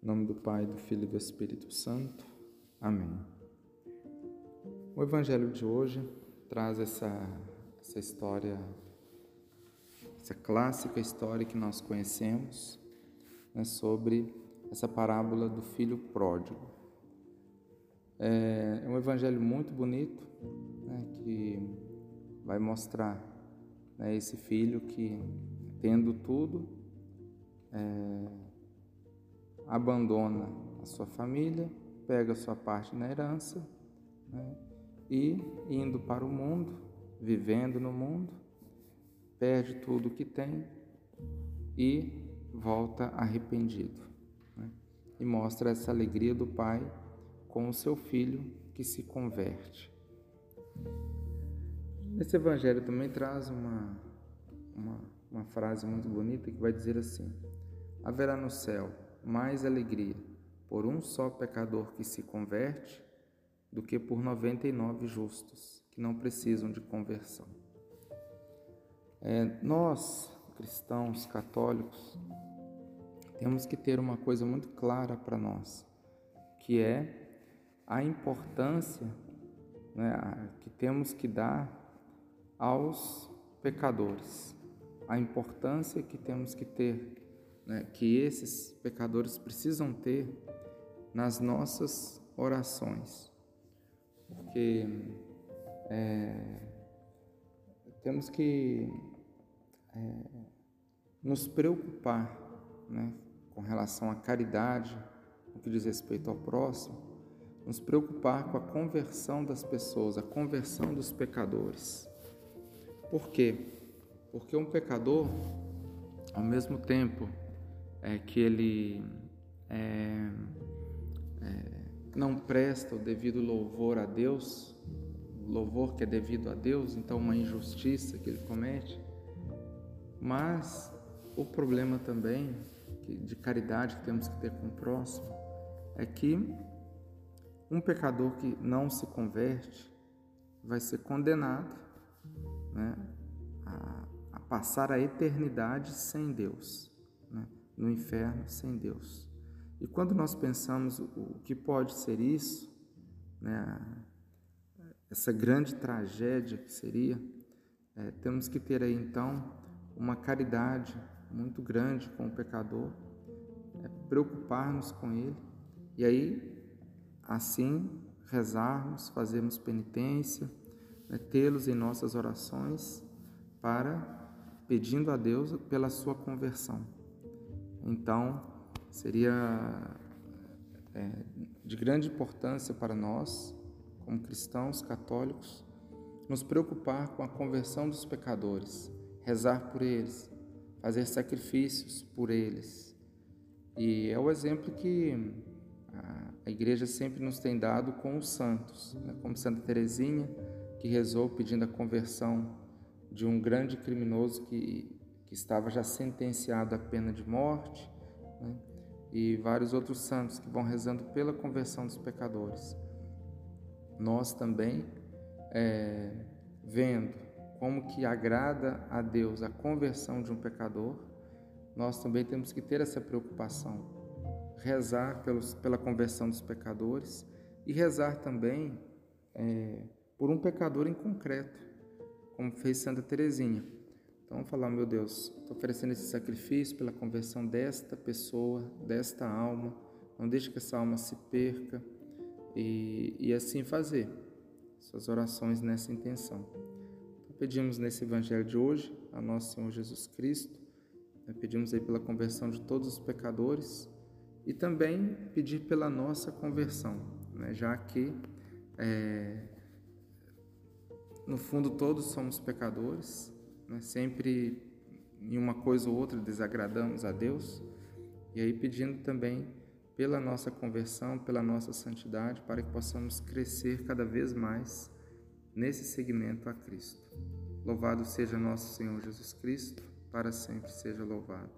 Em nome do Pai, do Filho e do Espírito Santo. Amém. O Evangelho de hoje traz essa, essa história, essa clássica história que nós conhecemos, né, sobre essa parábola do filho pródigo. É, é um evangelho muito bonito, né, que vai mostrar né, esse filho que, tendo tudo, é, abandona a sua família, pega a sua parte na herança né, e, indo para o mundo, vivendo no mundo, perde tudo o que tem e volta arrependido. Né, e mostra essa alegria do pai com o seu filho que se converte. Esse evangelho também traz uma, uma, uma frase muito bonita que vai dizer assim: haverá no céu mais alegria por um só pecador que se converte do que por 99 justos que não precisam de conversão. É, nós, cristãos católicos, temos que ter uma coisa muito clara para nós, que é a importância né, que temos que dar aos pecadores, a importância que temos que ter né, que esses pecadores precisam ter nas nossas orações, porque é, temos que é, nos preocupar né, com relação à caridade, no que diz respeito ao próximo, nos preocupar com a conversão das pessoas, a conversão dos pecadores. Por quê? Porque um pecador, ao mesmo tempo é, que ele é, é, não presta o devido louvor a Deus, louvor que é devido a Deus, então uma injustiça que ele comete, mas o problema também de caridade que temos que ter com o próximo é que um pecador que não se converte vai ser condenado né, a, a passar a eternidade sem Deus. No inferno sem Deus. E quando nós pensamos o que pode ser isso, né, essa grande tragédia que seria, é, temos que ter aí então uma caridade muito grande com o pecador, é, preocupar-nos com ele e aí assim rezarmos, fazermos penitência, né, tê-los em nossas orações para pedindo a Deus pela sua conversão. Então, seria é, de grande importância para nós, como cristãos católicos, nos preocupar com a conversão dos pecadores, rezar por eles, fazer sacrifícios por eles. E é o exemplo que a igreja sempre nos tem dado com os santos, né? como Santa Teresinha, que rezou pedindo a conversão de um grande criminoso que que estava já sentenciado à pena de morte, né? e vários outros santos que vão rezando pela conversão dos pecadores. Nós também, é, vendo como que agrada a Deus a conversão de um pecador, nós também temos que ter essa preocupação, rezar pelos, pela conversão dos pecadores e rezar também é, por um pecador em concreto, como fez Santa Teresinha. Então falar, meu Deus, estou oferecendo esse sacrifício pela conversão desta pessoa, desta alma. Não deixe que essa alma se perca e, e assim fazer suas orações nessa intenção. Então, pedimos nesse Evangelho de hoje a nosso Senhor Jesus Cristo, né, pedimos aí pela conversão de todos os pecadores e também pedir pela nossa conversão, né, já que é, no fundo todos somos pecadores né? sempre em uma coisa ou outra desagradamos a Deus, e aí pedindo também pela nossa conversão, pela nossa santidade, para que possamos crescer cada vez mais nesse segmento a Cristo. Louvado seja nosso Senhor Jesus Cristo, para sempre seja louvado.